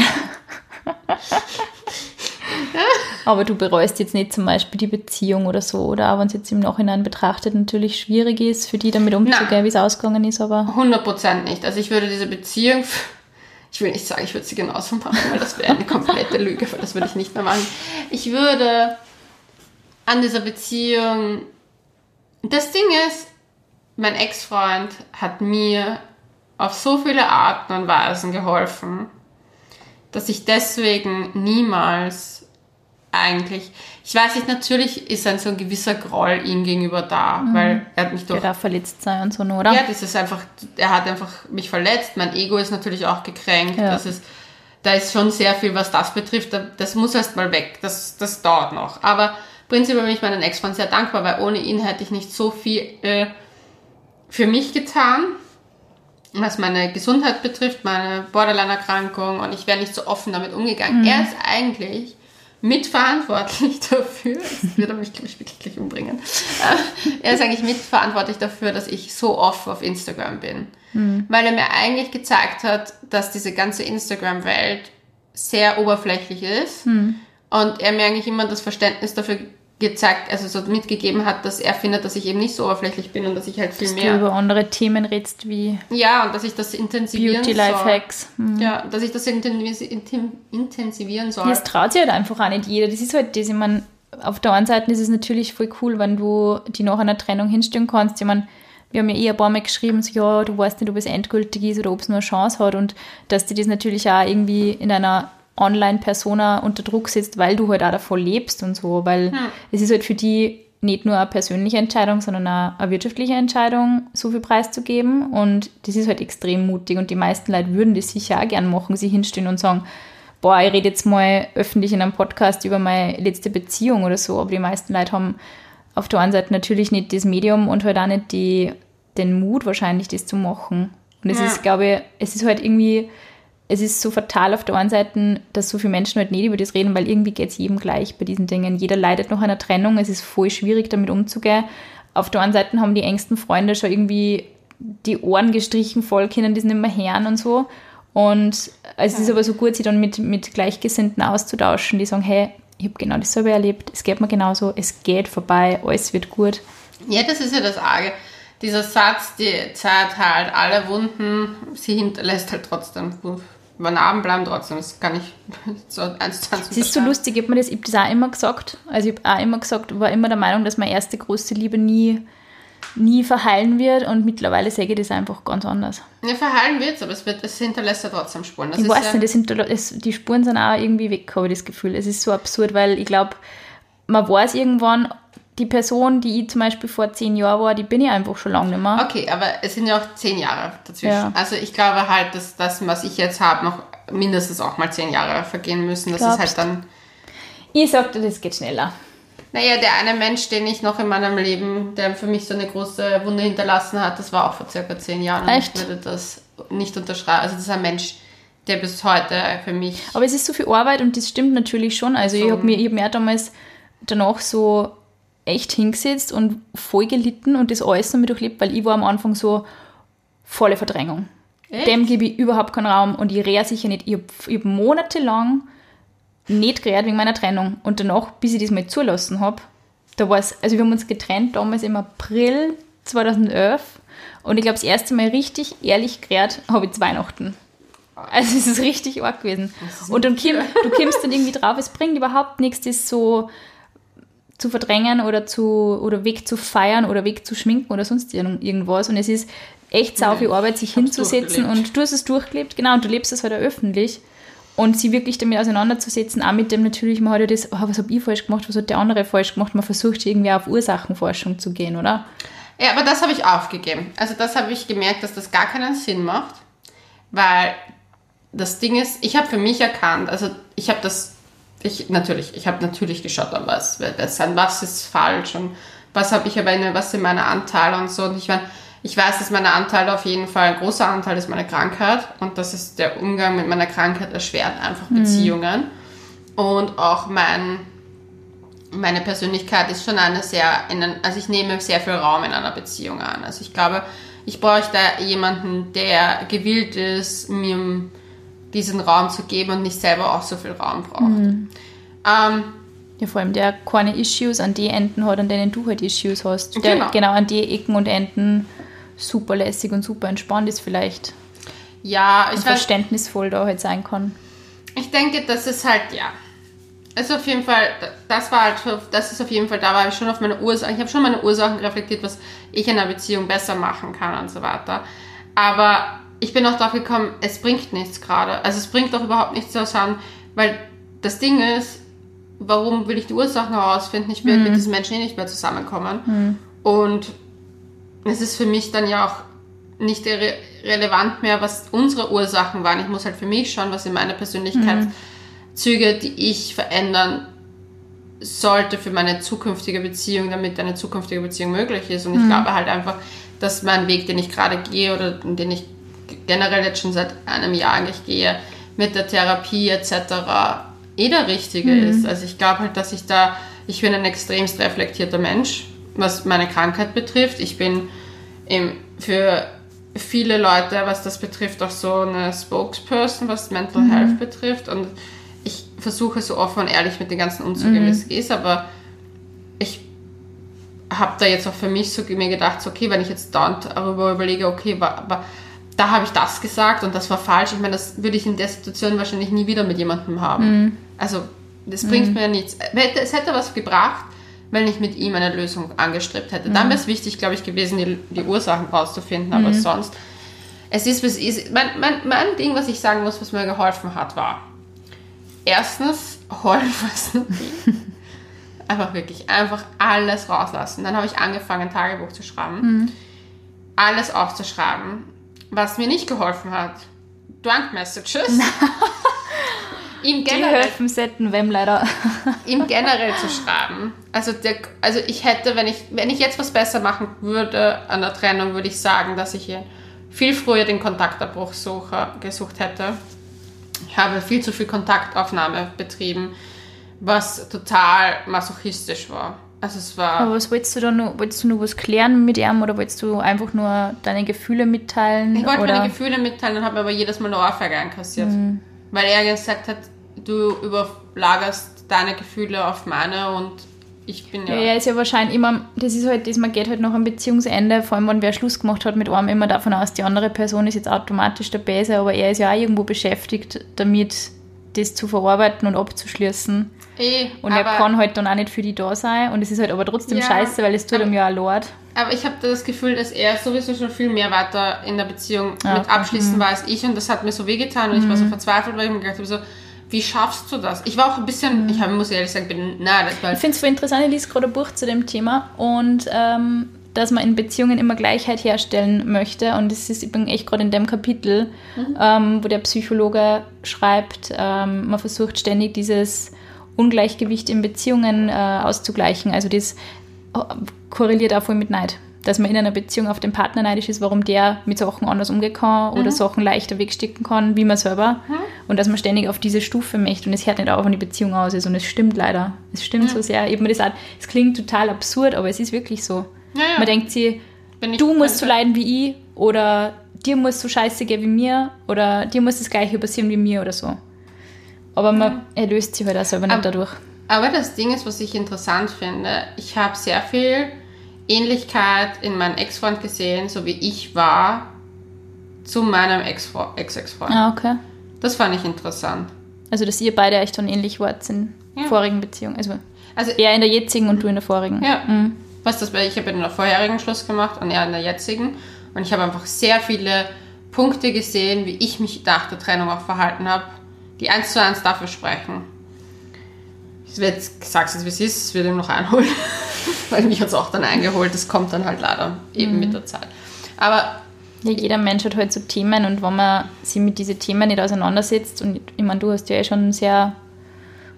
Aber du bereust jetzt nicht zum Beispiel die Beziehung oder so, oder? Auch wenn es jetzt im Nachhinein betrachtet natürlich schwierig ist, für die damit umzugehen, wie es ausgegangen ist, aber 100% nicht. Also ich würde diese Beziehung, ich will nicht sagen, ich würde sie genauso machen, weil das wäre eine komplette Lüge, weil das würde ich nicht mehr machen. Ich würde an dieser Beziehung, das Ding ist, mein Ex-Freund hat mir auf so viele Arten und Weisen geholfen, dass ich deswegen niemals eigentlich, ich weiß nicht, natürlich ist ein so ein gewisser Groll ihm gegenüber da, weil er hat mich durch der darf verletzt sein und so, oder? ja, das ist einfach, er hat einfach mich verletzt. Mein Ego ist natürlich auch gekränkt. Ja. Das ist, da ist schon sehr viel, was das betrifft. Da- Das muss erst mal weg. Das, das dauert noch. Aber prinzipiell bin ich meinen Ex-Freund sehr dankbar, weil ohne ihn hätte ich nicht so viel äh, für mich getan, was meine Gesundheit betrifft, meine Borderline-Erkrankung und ich wäre nicht so offen damit umgegangen. Er ist eigentlich mitverantwortlich dafür, das wird er mich, glaube ich, wirklich umbringen. Äh, Er ist eigentlich mitverantwortlich dafür, dass ich so oft auf Instagram bin. Weil er mir eigentlich gezeigt hat, dass diese ganze Instagram-Welt sehr oberflächlich ist. Und er mir eigentlich immer das Verständnis dafür gezeigt, also so mitgegeben hat, dass er findet, dass ich eben nicht so oberflächlich bin und dass ich halt viel Dass du mehr. über andere Themen redest, wie Ja, und dass ich das intensivieren Beauty soll. Life Hacks. Hm. Ja, dass ich das intensivieren soll. Das traut sich halt einfach auch nicht jeder. Das ist halt das, ich meine, auf der einen Seite ist es natürlich voll cool, wenn du die nach einer Trennung hinstellen kannst. Ich meine, wir haben ja eh ein paar Mal geschrieben, so, ja, du weißt nicht, ob es endgültig ist oder ob es nur eine Chance hat und dass dir das natürlich auch irgendwie in einer Online-Persona unter Druck setzt, weil du halt auch davon lebst und so, weil es ist halt für die nicht nur eine persönliche Entscheidung, sondern auch eine wirtschaftliche Entscheidung, so viel preiszugeben und das ist halt extrem mutig und die meisten Leute würden das sicher auch gern machen, sie hinstellen und sagen, boah, ich rede jetzt mal öffentlich in einem Podcast über meine letzte Beziehung oder so, aber die meisten Leute haben auf der einen Seite natürlich nicht das Medium und halt auch nicht die, den Mut wahrscheinlich, das zu machen. Und es Ja. ist, glaube ich, es ist halt irgendwie, es ist so fatal auf der einen Seite, dass so viele Menschen halt nicht über das reden, weil irgendwie geht es jedem gleich bei diesen Dingen. Jeder leidet nach einer Trennung, es ist voll schwierig, damit umzugehen. Auf der anderen Seite haben die engsten Freunde schon irgendwie die Ohren gestrichen voll, können das nicht mehr hören und so. Und es ist aber so gut, sich dann mit, mit Gleichgesinnten auszutauschen, die sagen, hey, ich habe genau dasselbe erlebt, es geht mir genauso, es geht vorbei, alles wird gut. Ja, das ist ja das Arge. Dieser Satz, die Zeit heilt alle Wunden, sie hinterlässt halt trotzdem. Narben bleiben trotzdem. Das kann ich so eins zu eins Es ist so lustig, ich habe mir das, ich das auch immer gesagt. Also ich habe auch immer gesagt, war immer der Meinung, dass meine erste große Liebe nie, nie verheilen wird und mittlerweile sage ich das einfach ganz anders. Ja, verheilen wird's, aber es, wird, es hinterlässt ja trotzdem Spuren. Das ich ist weiß ja, nicht, das, die Spuren sind auch irgendwie weg, habe ich das Gefühl. Es ist so absurd, weil ich glaube, man weiß irgendwann, die Person, die ich zum Beispiel vor zehn Jahren war, die bin ich einfach schon lange nicht mehr. Okay, aber es sind ja auch zehn Jahre dazwischen. Ja. Also ich glaube halt, dass das, was ich jetzt habe, noch mindestens auch mal zehn Jahre vergehen müssen. Das Glaubst? ist halt dann. Ich sagte, das geht schneller. Naja, der eine Mensch, den ich noch in meinem Leben, der für mich so eine große Wunde hinterlassen hat, das war auch vor circa zehn Jahren. Und Echt? ich würde das nicht unterschreiben. Also das ist ein Mensch, der bis heute für mich. Aber es ist so viel Arbeit und das stimmt natürlich schon. Also ich habe mir, ich hab mir damals danach so echt hingesetzt und voll gelitten und das alles noch mit durchlebt, weil ich war am Anfang so volle Verdrängung. Echt? Dem gebe ich überhaupt keinen Raum und ich rehre sicher nicht. Ich habe hab monatelang nicht geredet wegen meiner Trennung. Und danach, bis ich das mal zulassen habe, da war es, also wir haben uns getrennt damals im April 2011 und ich glaube, das erste Mal richtig ehrlich geredet habe ich zu Weihnachten. Also es ist richtig arg gewesen. Und dann komm, du kommst dann irgendwie drauf, es bringt überhaupt nichts, das so zu verdrängen oder zu oder wegzufeiern oder wegzuschminken oder sonst irgend- irgendwas. Und es ist echt sau viel Arbeit, sich hinzusetzen und du hast es durchgelebt, genau, und du lebst es halt auch öffentlich. Und sie wirklich damit auseinanderzusetzen, auch mit dem natürlich, man hat ja das, oh, was habe ich falsch gemacht, was hat der andere falsch gemacht, man versucht irgendwie auf Ursachenforschung zu gehen, oder? Ja, aber das habe ich aufgegeben. Also das habe ich gemerkt, dass das gar keinen Sinn macht, weil das Ding ist, ich habe für mich erkannt, also ich habe das, ich natürlich, ich habe natürlich geschaut, an was wird sein, was ist falsch und was habe ich aber eine, was sind meine Anteile und so. Und ich meine, ich weiß, dass meine Anteile auf jeden Fall ein großer Anteil ist meine Krankheit und das ist der Umgang mit meiner Krankheit erschwert einfach Beziehungen und auch mein meine Persönlichkeit ist schon eine sehr, in also ich nehme sehr viel Raum in einer Beziehung an. Also ich glaube, ich bräuchte jemanden, der gewillt ist, mir diesen Raum zu geben und nicht selber auch so viel Raum braucht. Ähm, Ja, vor allem der keine Issues an die Enden hat, an denen du halt Issues hast. Der Genau. genau an die Ecken und Enden super lässig und super entspannt ist vielleicht. ja, ich Und verständnisvoll da halt sein kann. ich denke, das ist halt, ja. Also auf jeden Fall, das war halt, so- das ist auf jeden Fall, da war ich schon auf meine Ursachen, ich habe schon meine Ursachen reflektiert, was ich in einer Beziehung besser machen kann und so weiter. Aber ich bin auch drauf gekommen, es bringt nichts gerade. Also es bringt doch überhaupt nichts zu sagen, weil das Ding ist, warum will ich die Ursachen herausfinden? Ich will mit diesen Menschen eh nicht mehr zusammenkommen. Und es ist für mich dann ja auch nicht re relevant mehr, was unsere Ursachen waren. Ich muss halt für mich schauen, was in meine Persönlichkeitszüge, die ich verändern sollte für meine zukünftige Beziehung, damit eine zukünftige Beziehung möglich ist. Und ich glaube halt einfach, dass mein Weg, den ich gerade gehe oder den ich generell jetzt schon seit einem Jahr eigentlich gehe, mit der Therapie etc. eh der richtige ist. Also ich glaube halt, dass ich da, ich bin ein extremst reflektierter Mensch, was meine Krankheit betrifft. Ich bin im, für viele Leute, was das betrifft, auch so eine Spokesperson, was Mental Health betrifft. Und ich versuche so offen und ehrlich mit den ganzen Umzügen, wie es ist, aber ich habe da jetzt auch für mich so mir gedacht, so, okay, wenn ich jetzt dauernd darüber überlege, okay, wa- aber da habe ich das gesagt und das war falsch. Ich meine, das würde ich in der Situation wahrscheinlich nie wieder mit jemandem haben. Also, das bringt mir nichts. Hätte- Es hätte was gebracht, wenn ich mit ihm eine Lösung angestrebt hätte. Dann wäre es wichtig, glaube ich, gewesen, die, die Ursachen rauszufinden, aber sonst. Es ist, was es ist. Mein, mein, mein Ding, was ich sagen muss, was mir geholfen hat, war erstens heulen einfach wirklich, einfach alles rauslassen. Dann habe ich angefangen, ein Tagebuch zu schreiben. Alles aufzuschreiben. Was mir nicht geholfen hat, Drunk Messages. Die generell, helfen selten, wem leider. ihm generell zu schreiben. Also, der, also ich hätte, wenn ich, wenn ich jetzt was besser machen würde an der Trennung, würde ich sagen, dass ich hier viel früher den Kontaktabbruch suche, gesucht hätte. Ich habe viel zu viel Kontaktaufnahme betrieben, was total masochistisch war. Also es war... Aber was wolltest du da nur, wolltest du nur was klären mit ihm oder wolltest du einfach nur deine Gefühle mitteilen? Ich wollte oder? meine Gefühle mitteilen und habe aber jedes Mal eine Ohrfeige einkassiert. Mhm. Weil er gesagt hat, du überlagerst deine Gefühle auf meine und ich bin ja... Ja, er ist ja wahrscheinlich immer, das ist halt, das, man geht halt nach einem Beziehungsende, vor allem wenn wer Schluss gemacht hat mit einem, immer davon aus, die andere Person ist jetzt automatisch der Böse, aber er ist ja auch irgendwo beschäftigt damit, das zu verarbeiten und abzuschließen. Eh, Und er kann halt dann auch nicht für die da sein und es ist halt aber trotzdem Ja, scheiße, weil es tut aber- ihm ja leid. aber ich habe das Gefühl, dass er sowieso schon viel mehr weiter in der Beziehung Ah, mit okay. Mhm. abschließen war als ich und das hat mir so wehgetan und ich war so verzweifelt, weil ich mir gedacht habe, so, wie schaffst du das? Ich war auch ein bisschen, ich hab, muss ehrlich sagen, weil Mhm. Ich finde es voll interessant, ich lese gerade ein Buch zu dem Thema und ähm, dass man in Beziehungen immer Gleichheit herstellen möchte. Und es ist, bin echt gerade in dem Kapitel, ähm, wo der Psychologe schreibt, ähm, man versucht ständig dieses Ungleichgewicht in Beziehungen äh, auszugleichen. Also das äh, korreliert auch voll mit Neid. Dass man in einer Beziehung auf den Partner neidisch ist, warum der mit Sachen anders umgehen kann oder Sachen leichter wegstecken kann, wie man selber. Und dass man ständig auf diese Stufe möchte und es hört nicht auf, wenn die Beziehung aus ist. Und es stimmt leider. Es stimmt so sehr. Mir das auch, es klingt total absurd, aber es ist wirklich so. Ja, ja. Man denkt sich, du musst so leiden wie ich oder dir muss so scheiße gehen wie mir oder dir muss das gleiche passieren wie mir oder so. Aber man er löst sich halt auch selber nicht Aber- dadurch. Aber das Ding ist, was ich interessant finde, ich habe sehr viel Ähnlichkeit in meinem Ex-Freund gesehen, so wie ich war, zu meinem Ex-Fre- Ex-Ex-Freund. Ah, okay. Das fand ich interessant. Also, dass ihr beide echt dann ähnlich wart in Ja. vorigen Beziehungen. Also, Also, er in der jetzigen und du in der vorigen. ja, Mhm. was das, ich habe in der vorherigen Schluss gemacht und er in der jetzigen. Und ich habe einfach sehr viele Punkte gesehen, wie ich mich nach der Trennung auch verhalten habe, die eins zu eins dafür sprechen. Ich werde jetzt wie es ist, es wird ihm noch einholen. Weil mich hat es auch dann eingeholt. Das kommt dann halt leider eben mit der Zeit. Aber Ja, jeder Mensch hat halt so Themen und wenn man sich mit diesen Themen nicht auseinandersetzt, und ich meine, du hast ja eh schon einen sehr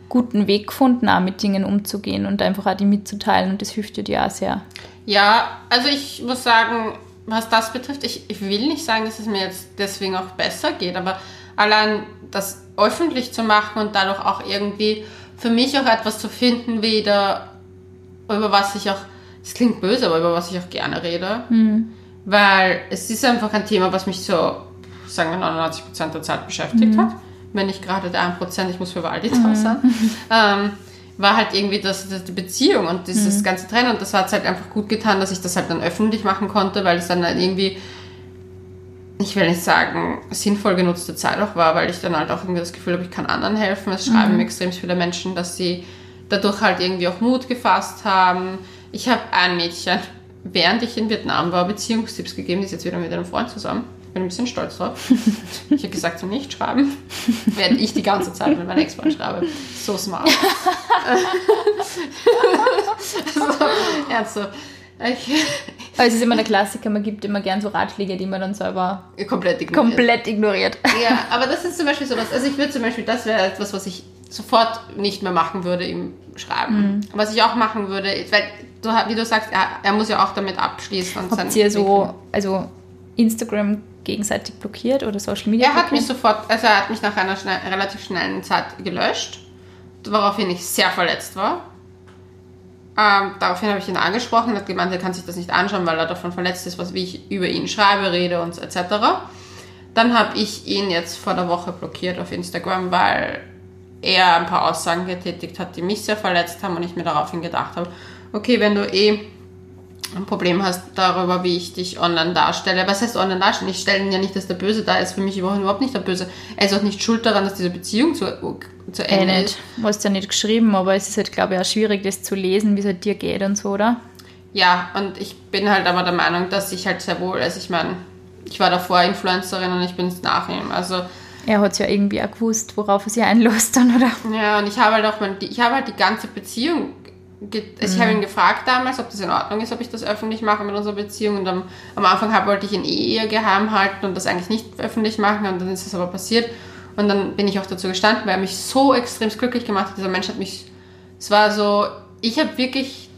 guten Weg gefunden, auch mit Dingen umzugehen und einfach auch die mitzuteilen und das hilft dir dir auch sehr. Ja, also ich muss sagen, was das betrifft, ich, ich will nicht sagen, dass es mir jetzt deswegen auch besser geht, aber allein das öffentlich zu machen und dadurch auch irgendwie für mich auch etwas zu finden, wieder über was ich auch, es klingt böse, aber über was ich auch gerne rede. Weil es ist einfach ein Thema, was mich so, sagen wir 99% der Zeit beschäftigt hat. Wenn nicht gerade der 1%, ich muss für Waldi da sein. Ähm, war halt irgendwie das, das die Beziehung und dieses ganze Trennen. Und das hat es halt einfach gut getan, dass ich das halt dann öffentlich machen konnte, weil es dann halt irgendwie, ich will nicht sagen, sinnvoll genutzte Zeit auch war, weil ich dann halt auch irgendwie das Gefühl habe, ich kann anderen helfen. Es schreiben mir extrem viele Menschen, dass sie dadurch halt irgendwie auch Mut gefasst haben. Ich habe ein Mädchen, während ich in Vietnam war, Beziehungstipps gegeben, die ist jetzt wieder mit einem Freund zusammen. Bin ein bisschen stolz drauf. Ich habe gesagt, zum nicht schreiben, während ich die ganze Zeit mit meinem Ex-Freund schreibe. So smart. also, ernsthaft. Aber es ist immer der Klassiker, man gibt immer gern so Ratschläge, die man dann selber komplett ignoriert. komplett ignoriert. Ja, aber das ist zum Beispiel sowas. Also ich würde zum Beispiel, das wäre etwas, was ich sofort nicht mehr machen würde, ihm schreiben. Was ich auch machen würde, weil du, wie du sagst, er, er muss ja auch damit abschließen. Und Habt ihr so, also Instagram gegenseitig blockiert oder Social Media Er hat mich blockiert? sofort, also er hat mich nach einer schnell, relativ schnellen Zeit gelöscht, woraufhin ich sehr verletzt war. Ähm, daraufhin habe ich ihn angesprochen und hat gemeint, er kann sich das nicht anschauen, weil er davon verletzt ist, was wie ich über ihn schreibe, rede und etc. Dann habe ich ihn jetzt vor der Woche blockiert auf Instagram, weil er ein paar Aussagen getätigt hat, die mich sehr verletzt haben und ich mir daraufhin gedacht habe, okay, wenn du eh ein Problem hast darüber, wie ich dich online darstelle. Was heißt online darstellen? Ich stelle ihn ja nicht, dass der Böse da ist. Für mich überhaupt nicht der Böse. Er ist auch nicht schuld daran, dass diese Beziehung zu, zu Ende nicht. ist. Du hast ja nicht geschrieben, aber es ist halt, glaube ich, auch schwierig, das zu lesen, wie es halt dir geht und so, oder? Ja, und ich bin halt aber der Meinung, dass ich halt sehr wohl, also ich meine, ich war davor Influencerin und ich bin es nach ihm. Also Er hat es ja irgendwie auch gewusst, worauf er sich einlässt dann, oder? Ja, und ich habe halt auch mein, ich habe halt die ganze Beziehung. Also Ich habe ihn gefragt damals, ob das in Ordnung ist, ob ich das öffentlich mache mit unserer Beziehung. Und am, am Anfang hab, wollte ich ihn eh eher geheim halten und das eigentlich nicht öffentlich machen. Und dann ist es aber passiert. Und dann bin ich auch dazu gestanden, weil er mich so extrem glücklich gemacht hat. Dieser Mensch hat mich. Es war so, ich habe wirklich,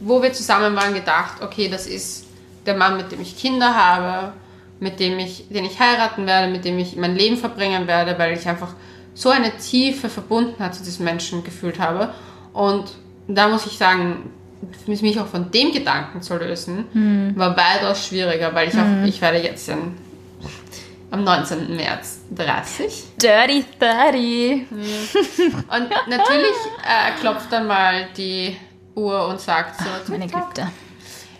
wo wir zusammen waren, gedacht, okay, das ist der Mann, mit dem ich Kinder habe, mit dem ich, den ich heiraten werde, mit dem ich mein Leben verbringen werde, weil ich einfach so eine tiefe Verbundenheit zu diesem Menschen gefühlt habe. Und da muss ich sagen, mich auch von dem Gedanken zu lösen, war weitaus schwieriger, weil ich auch, ich werde jetzt in, am 19. März 30. Dirty 30. Und natürlich äh, klopft dann mal die Uhr und sagt so, Meine TikTok. Güte.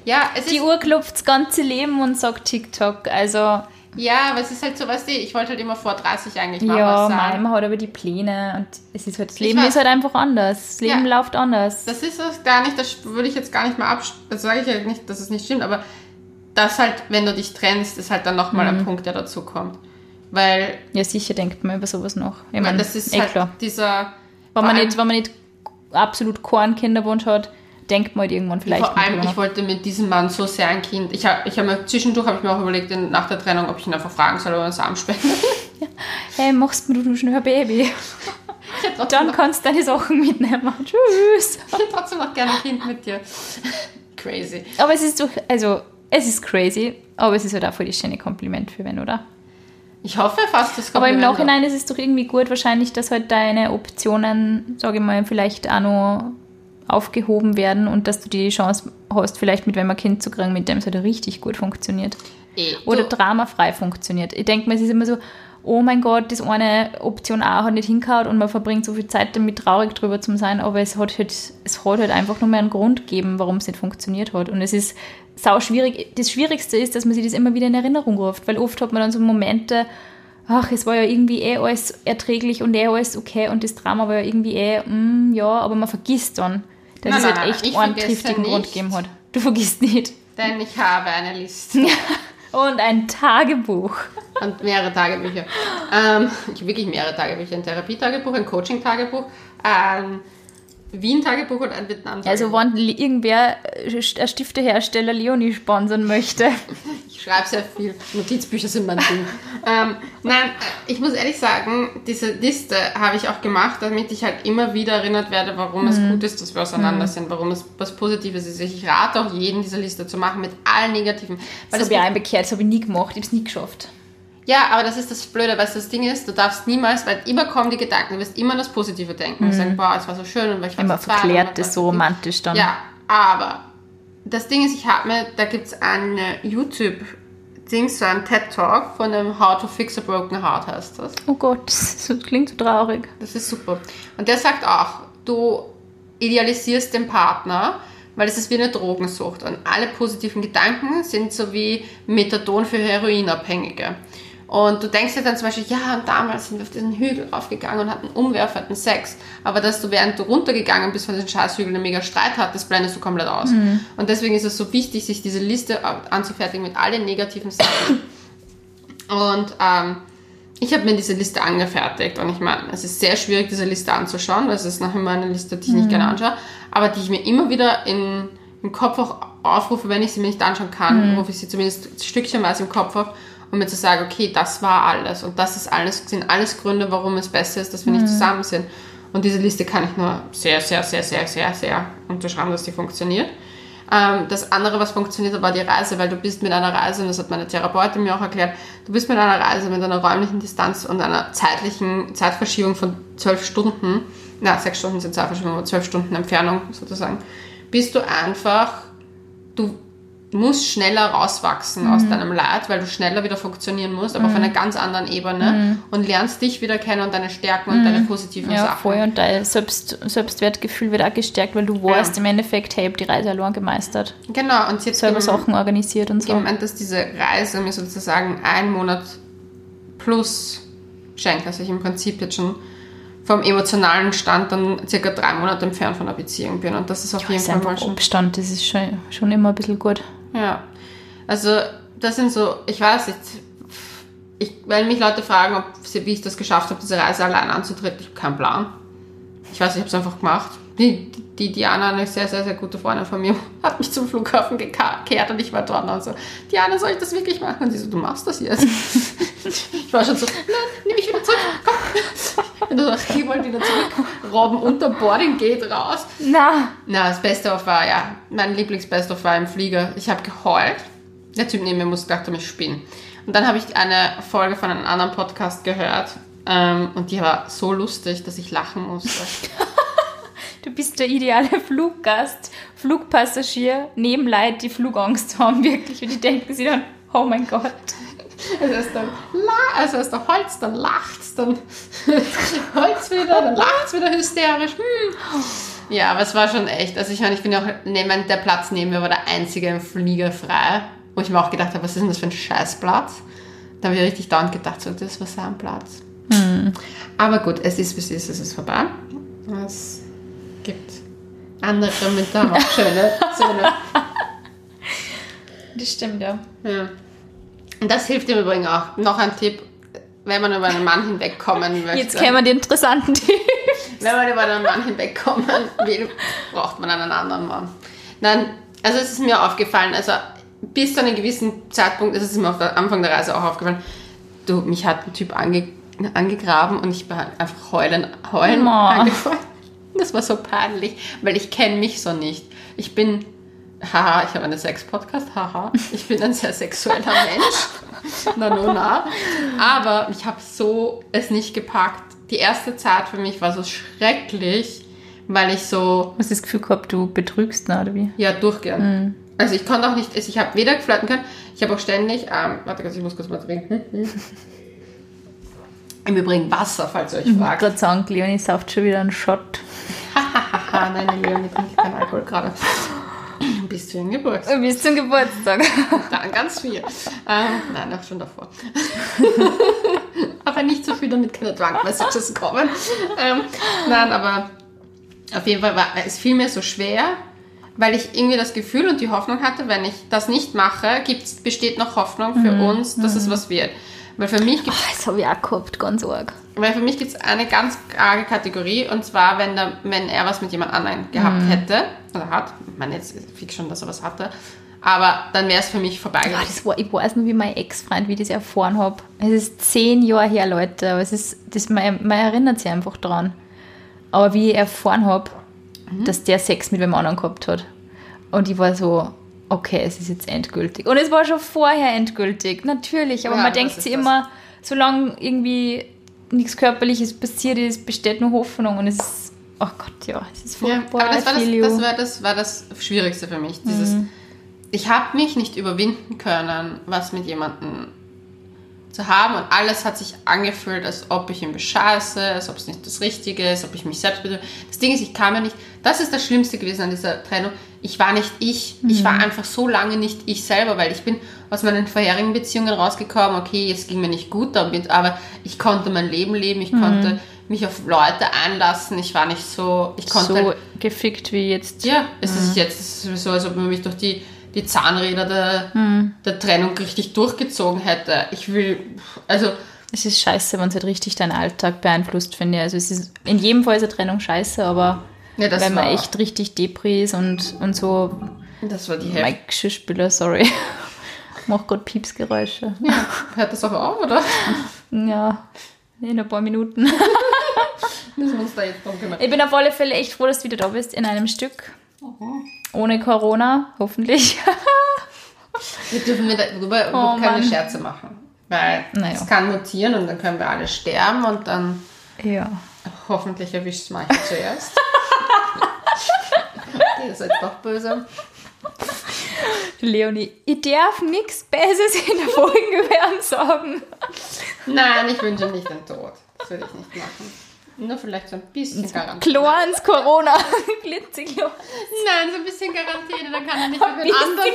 Ja, Die ist, Uhr klopft das ganze Leben und sagt TikTok. Also, ja, aber es ist halt so, weißt du, ich wollte halt immer vor 30 eigentlich mal ja, was sagen. man hat aber die Pläne und es ist halt, das Ich Leben weiß. ist halt einfach anders. Das Leben Ja. läuft anders. Das ist es gar nicht, das würde ich jetzt gar nicht mal ab, das sage ich ja nicht, dass es nicht stimmt, aber das halt, wenn du dich trennst, ist halt dann nochmal Mhm. ein Punkt, der dazu kommt. Weil, ja, sicher denkt man über sowas noch. Ich meine, das ist eh halt klar. dieser. Wenn man, nicht, wenn man nicht absolut keinen Kinderwunsch hat, denkt man halt irgendwann vielleicht Vor mal allem, ich wollte mit diesem Mann so sehr ein Kind. Ich habe ich hab mir zwischendurch habe ich mir auch überlegt, nach der Trennung, ob ich ihn einfach fragen soll, ob er einen Samen spendet. Hey, machst du schon ein Baby? Dann kannst du deine Sachen mitnehmen. Tschüss. ich hätte trotzdem noch gerne ein Kind mit dir. Crazy. Aber es ist doch, also, es ist crazy, aber es ist halt auch voll das schöne Kompliment für wen, oder? Ich hoffe fast, das kommt Aber im Nachhinein ist es doch irgendwie gut, wahrscheinlich, dass halt deine Optionen, sage ich mal, vielleicht auch noch aufgehoben werden und dass du die Chance hast, vielleicht mit wem ein Kind zu kriegen, mit dem es halt richtig gut funktioniert. Eh, oder du- dramafrei funktioniert. Ich denke mir, es ist immer so, oh mein Gott, das eine Option A hat nicht hingehauen und man verbringt so viel Zeit damit, traurig drüber zu sein, aber es hat halt, es hat halt einfach nur mehr einen Grund gegeben, warum es nicht funktioniert hat. Und es ist sau schwierig. Das Schwierigste ist, dass man sich das immer wieder in Erinnerung ruft, weil oft hat man dann so Momente, ach, es war ja irgendwie eh alles erträglich und eh alles okay und das Drama war ja irgendwie eh, mm, ja, aber man vergisst dann, dass Nein, es halt echt einen triftigen Grund gegeben hat. Du vergisst nicht. Denn ich habe eine Liste Und ein Tagebuch. und mehrere Tagebücher. Ähm, ich habe wirklich mehrere Tagebücher. Ein Therapietagebuch, ein Coaching-Tagebuch, ein Wien-Tagebuch und ein Vietnam-Tagebuch. Also wenn irgendwer äh, ein Stiftehersteller Leonie sponsern möchte. Ich schreibe sehr viel. Notizbücher sind mein Ding. ähm, nein, ich muss ehrlich sagen, diese Liste habe ich auch gemacht, damit ich halt immer wieder erinnert werde, warum es Mhm. gut ist, dass wir auseinander sind, warum es was Positives ist. Ich rate auch jeden, diese Liste zu machen mit allen Negativen. Weil Das das habe ich einbekehrt, das habe ich nie gemacht, ich habe es nie geschafft. Ja, aber das ist das Blöde, weil das Ding ist, du darfst niemals, weil immer kommen die Gedanken, du wirst immer das Positive denken und sagen, boah, es war so schön und weil ich war Mhm. Immer so verklärt weiß so romantisch dann. Ja, aber das Ding ist, ich habe mir, da gibt es eine YouTube-Ding, so ein TED-Talk von dem How to Fix a Broken Heart heißt das. Oh Gott, das klingt so traurig. Das ist super. Und der sagt auch, du idealisierst den Partner, weil es ist wie eine Drogensucht. Und alle positiven Gedanken sind so wie Methadon für Heroinabhängige. Und du denkst dir dann zum Beispiel, ja, und damals sind wir auf diesen Hügel raufgegangen und hatten Umwerf, hatten Sex. Aber dass du, während du runtergegangen bist von diesem Scheißhügel, einen mega Streit hattest, blendest du komplett aus. Und deswegen ist es so wichtig, sich diese Liste anzufertigen mit allen negativen Sachen. Und ähm, ich habe mir diese Liste angefertigt und ich meine, es ist sehr schwierig, diese Liste anzuschauen, weil es ist noch immer eine Liste, die ich nicht gerne anschaue, aber die ich mir immer wieder in, im Kopf auch aufrufe, wenn ich sie mir nicht anschauen kann, rufe ich sie zumindest stückchenweise im Kopf auf, um mir zu sagen, okay, das war alles und das ist alles, sind alles Gründe, warum es besser ist, dass wir nicht zusammen sind. Und diese Liste kann ich nur sehr, sehr, sehr, sehr, sehr, sehr unterschreiben, dass die funktioniert. Ähm, das andere, was funktioniert hat, war die Reise, weil du bist mit einer Reise, und das hat meine Therapeutin mir auch erklärt, du bist mit einer Reise, mit einer räumlichen Distanz und einer zeitlichen Zeitverschiebung von zwölf Stunden, na, sechs Stunden sind Zeitverschiebung, aber zwölf Stunden Entfernung sozusagen, bist du einfach, du musst schneller rauswachsen aus deinem Leid, weil du schneller wieder funktionieren musst, aber auf einer ganz anderen Ebene und lernst dich wieder kennen und deine Stärken und deine positiven Ja, Sachen. voll. Und dein Selbst, Selbstwertgefühl wird auch gestärkt, weil du weißt im Endeffekt, hey, ich habe die Reise allein gemeistert. Genau, und sie hat Selber Sachen organisiert und so. gemeint, dass diese Reise mir sozusagen einen Monat plus schenkt, also ich im Prinzip jetzt schon vom emotionalen Stand dann circa drei Monate entfernt von der Beziehung bin und das ist auf Das jeden Fall mal schon. Abstand, das ist schon, schon immer ein bisschen gut. Ja, also das sind so, ich weiß nicht, ich, wenn mich Leute fragen, ob sie, wie ich das geschafft habe, diese Reise allein anzutreten, ich habe keinen Plan. Ich weiß, ich habe es einfach gemacht. Die, die Diana, eine sehr, sehr, sehr gute Freundin von mir, hat mich zum Flughafen gekehrt und ich war dort und so, Diana, soll ich das wirklich machen? Und sie so, du machst das jetzt. ich war schon so, nein, nimm mich wieder zurück, komm. Und dann dachte ich, wollte wieder zurück. Robben unter Boarding geht raus. Na, Na, das Beste-of war, ja, mein Lieblings-Best-of war im Flieger. Ich habe geheult. Der Typ neben mir muss gedacht haben, ich spinne. Und dann habe ich eine Folge von einem anderen Podcast gehört. Ähm, und die war so lustig, dass ich lachen musste. du bist der ideale Fluggast, Flugpassagier, neben Leid, die Flugangst haben, wirklich. Und die denken sich dann, oh mein Gott. Also erst dann, la also erst der Holz, dann lacht's, dann Holz wieder, dann lacht's wieder hysterisch. Hm. Ja, aber es war schon echt. Also ich meine, ich bin ja auch neben der Platz neben mir war der einzige im Flieger frei, wo ich mir auch gedacht habe, was ist denn das für ein Scheißplatz? Da habe ich richtig dauernd gedacht, so, das war sein Platz. Aber gut, es ist wie es ist, es ist vorbei. Es andere mit da auch schöne, schöne Das stimmt, ja. ja. Und das hilft im Übrigen auch. Noch ein Tipp, wenn man über einen Mann hinwegkommen möchte. Jetzt kämen die interessanten Tipps. Wenn man über einen Mann hinwegkommen will, braucht man einen anderen Mann. Nein, also es ist mir aufgefallen, also bis zu einem gewissen Zeitpunkt, das ist mir auf der Anfang der Reise auch aufgefallen, du, mich hat ein Typ ange, angegraben und ich war einfach heulen, heulen angefangen. Das war so peinlich, weil ich kenne mich so nicht. Ich bin, haha, ich habe einen Sex-Podcast, haha, ich bin ein sehr sexueller Mensch. Na, no, na. Aber ich habe so es nicht gepackt. Die erste Zeit für mich war so schrecklich, weil ich so, Hast du das Gefühl gehabt, du betrügst, ne, oder wie? ja, durchgehend. Also ich konnte auch nicht, also ich habe weder flirten können, ich habe auch ständig, ähm, warte kurz, ich muss kurz mal trinken. Im Übrigen Wasser, falls ihr euch Ich wollte fragt. gerade sagen, Leonie sauft schon wieder einen Shot. Nein, Leonie trinkt keinen Alkohol gerade. Bis zu ihrem Geburtstag. Bis zum Geburtstag. Dann ganz viel. Ähm, nein, auch schon davor. aber nicht so viel, damit keine Drunk-Messages kommen. Ähm, nein, aber auf jeden Fall war es fiel mir so schwer, weil ich irgendwie das Gefühl und die Hoffnung hatte, wenn ich das nicht mache, gibt's, besteht noch Hoffnung für uns, dass es was wird. Weil für mich gibt Das habe ich auch gehabt, ganz arg. weil für mich gibt es eine ganz arge Kategorie und zwar, wenn, der, wenn er was mit jemand anderem gehabt Mhm. hätte, oder hat, ich meine jetzt fix schon, dass er was hatte, aber dann wäre es für mich vorbei Ja, das war, ich weiß nur, wie mein Ex-Freund, wie ich das erfahren habe. Es ist zehn Jahre her, Leute, aber es ist, das, man, man erinnert sich einfach dran. Aber wie ich erfahren habe, dass der Sex mit wem anderen gehabt hat. Und ich war so, okay, es ist jetzt endgültig. Und es war schon vorher endgültig, natürlich. Aber Ja, man denkt sich immer, solange irgendwie nichts Körperliches passiert ist, besteht nur Hoffnung. Und es ist, oh Gott, ja, es ist Ja, furchtbar. aber das war das, das, war, das war das Schwierigste für mich. Dieses, Mhm. Ich habe mich nicht überwinden können, was mit jemandem zu haben und alles hat sich angefühlt, als ob ich ihn bescheiße, als ob es nicht das Richtige ist, ob ich mich selbst bedrücke. Das Ding ist, ich kam ja nicht, das ist das Schlimmste gewesen an dieser Trennung, ich war nicht ich, ich Mhm. war einfach so lange nicht ich selber, weil ich bin aus meinen vorherigen Beziehungen rausgekommen, okay, es ging mir nicht gut damit, aber ich konnte mein Leben leben, ich Mhm. konnte mich auf Leute einlassen, ich war nicht so, ich konnte so gefickt wie jetzt. ja, es ist jetzt es ist so, als ob man mich durch die, die Zahnräder der, Hm. der Trennung richtig durchgezogen hätte. Ich will, also, Es ist scheiße, wenn es halt richtig deinen Alltag beeinflusst, finde ich. Also es ist in jedem Fall ist eine Trennung scheiße, aber ja, wenn man echt richtig Depri ist und, und so, das war die Hälfte. mein Geschirrspüler, sorry, mach gerade Piepsgeräusche. Ja, hört das auch auf, oder? Ja, in ein paar Minuten. Müssen wir uns da jetzt drum kümmern. Ich bin auf alle Fälle echt froh, dass du wieder da bist in einem Stück. Ohne Corona, hoffentlich. Wir dürfen darüber Oh, überhaupt keine Mann. Scherze machen. Weil Naja. es kann mutieren und dann können wir alle sterben und dann ja. hoffentlich erwischt es manche zuerst. Ihr seid doch böse. Leonie, ich darf nichts Besseres in der Folge ihn sagen. Nein, ich wünsche nicht den Tod. Das würde ich nicht machen. Nur vielleicht so ein bisschen Garantie. Klorens Corona, glitziglos. Nein, so ein bisschen Quarantäne, dann kann er nicht mit den anderen.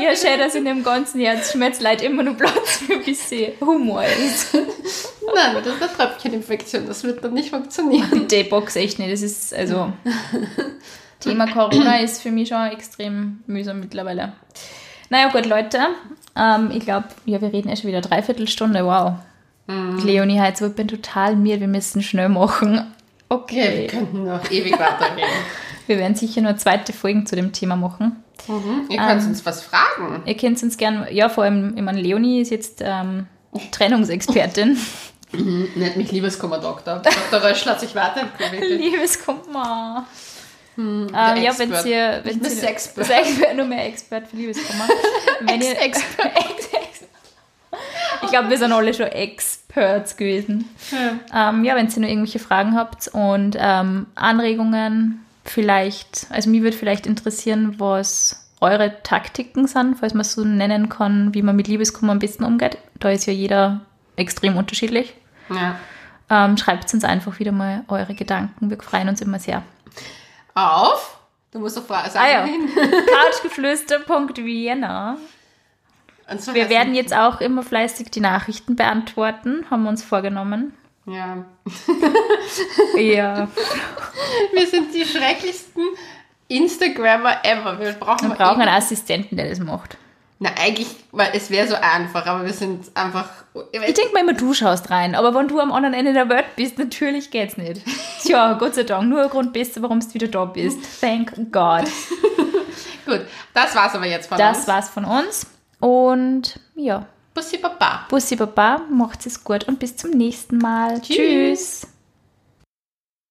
Ja, schön, dass in dem ganzen Herzschmerzleid immer nur Platz für ein bisschen Humor ist. Nein, das ist eine Tröpfcheninfektion, das wird dann nicht funktionieren. Die Box echt nicht. Das ist, also, Thema Corona ist für mich schon extrem mühsam mittlerweile. Naja, gut, Leute. Ähm, ich glaube, ja, wir reden schon wieder dreiviertel Stunde. Wow. Leonie, heute, ich bin total müde. Wir müssen schnell machen. Ja, Okay. wir könnten noch ewig weiterreden. Wir werden sicher nur zweite Folgen zu dem Thema machen. Mhm. Ihr könnt uns was fragen. Ihr könnt uns gerne, ja, vor allem, ich meine, Leonie ist jetzt ähm, Trennungsexpertin. Nennt mich Liebeskummer-Doktor. Dr. Röschel hat sich weiterentwickelt. Liebeskummer. ähm, der ja, wenn ihr, wenn ihr, nur mehr Expert für Liebeskummer. wenn ihr, Ex-Expert. Ich glaube, wir sind alle schon Experts gewesen. Ähm, ja, wenn ihr noch irgendwelche Fragen habt und ähm, Anregungen, vielleicht, also mich würde vielleicht interessieren, was eure Taktiken sind, falls man es so nennen kann, wie man mit Liebeskummer am besten umgeht. Da ist ja jeder extrem unterschiedlich. Ja. Ähm, Schreibt uns einfach wieder mal eure Gedanken. Wir freuen uns immer sehr. Auf. Du musst doch fragen. Ah ja. Couchgeflüster.vienna. Wir werden jetzt auch immer fleißig die Nachrichten beantworten, haben wir uns vorgenommen. Ja. Ja, Wir sind die schrecklichsten Instagrammer ever. Wir brauchen, wir brauchen einen Assistenten, der das macht. Na, eigentlich, weil es wäre so einfach, aber wir sind einfach. Ich denke mal immer, du schaust rein, aber wenn du am anderen Ende der Welt bist, natürlich geht's nicht. Tja, Gott sei Dank, nur ein Grund bist, warum du wieder da bist. Thank God. Gut, das war's aber jetzt von Das uns. war's von uns. Und ja, Bussi Baba. Bussi Baba, macht's es gut und bis zum nächsten Mal. Tschüss. Tschüss.